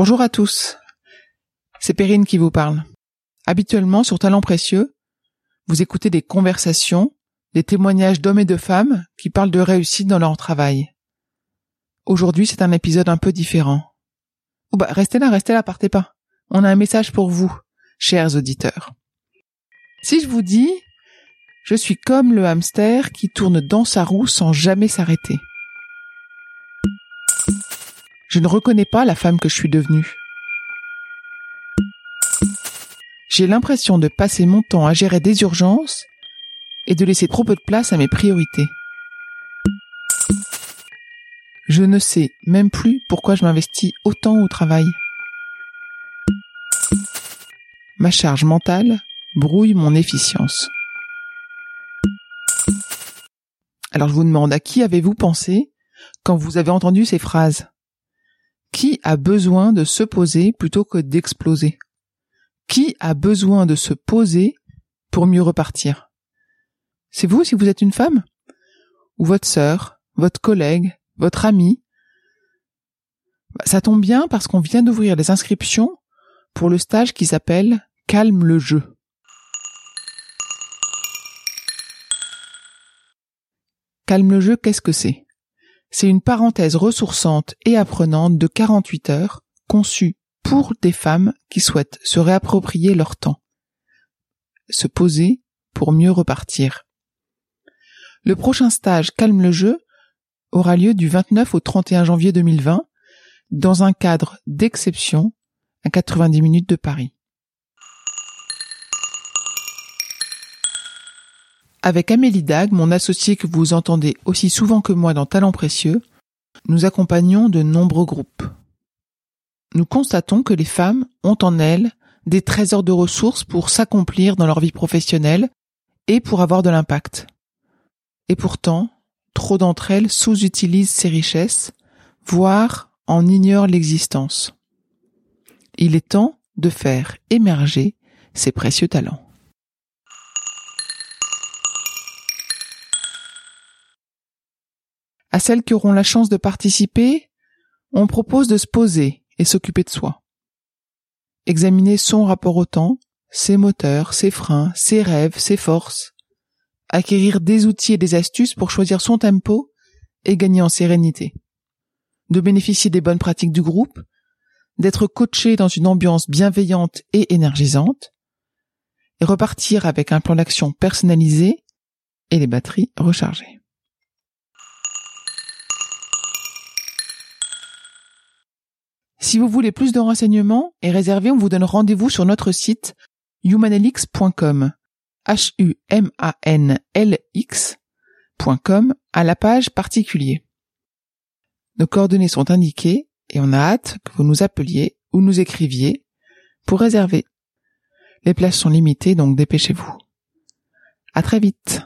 Bonjour à tous. C'est Perrine qui vous parle. Habituellement, sur Talent Précieux, vous écoutez des conversations, des témoignages d'hommes et de femmes qui parlent de réussite dans leur travail. Aujourd'hui, c'est un épisode un peu différent. Oh bah, restez là, restez là, partez pas. On a un message pour vous, chers auditeurs. Si je vous dis, je suis comme le hamster qui tourne dans sa roue sans jamais s'arrêter. Je ne reconnais pas la femme que je suis devenue. J'ai l'impression de passer mon temps à gérer des urgences et de laisser trop peu de place à mes priorités. Je ne sais même plus pourquoi je m'investis autant au travail. Ma charge mentale brouille mon efficience. Alors je vous demande à qui avez-vous pensé quand vous avez entendu ces phrases? Qui a besoin de se poser plutôt que d'exploser? Qui a besoin de se poser pour mieux repartir? C'est vous si vous êtes une femme? Ou votre sœur, votre collègue, votre ami? Bah, Ça tombe bien parce qu'on vient d'ouvrir les inscriptions pour le stage qui s'appelle Calme le jeu. Calme le jeu, qu'est-ce que c'est? C'est une parenthèse ressourçante et apprenante de 48 heures, conçue pour des femmes qui souhaitent se réapproprier leur temps, se poser pour mieux repartir. Le prochain stage Calme le jeu aura lieu du 29 au 31 janvier 2020 dans un cadre d'exception à 90 minutes de Paris. Avec Amélie Dag, mon associé que vous entendez aussi souvent que moi dans Talents Précieux, nous accompagnons de nombreux groupes. Nous constatons que les femmes ont en elles des trésors de ressources pour s'accomplir dans leur vie professionnelle et pour avoir de l'impact. Et pourtant, trop d'entre elles sous-utilisent ces richesses, voire en ignorent l'existence. Il est temps de faire émerger ces précieux talents. À celles qui auront la chance de participer, on propose de se poser et s'occuper de soi. Examiner son rapport au temps, ses moteurs, ses freins, ses rêves, ses forces. Acquérir des outils et des astuces pour choisir son tempo et gagner en sérénité. De bénéficier des bonnes pratiques du groupe, d'être coaché dans une ambiance bienveillante et énergisante, et repartir avec un plan d'action personnalisé et les batteries rechargées. Si vous voulez plus de renseignements et réserver, on vous donne rendez-vous sur notre site. H-U-M-A-N-L-X.com à la page particulier. Nos coordonnées sont indiquées et on a hâte que vous nous appeliez ou nous écriviez pour réserver. Les places sont limitées, donc dépêchez-vous. À très vite.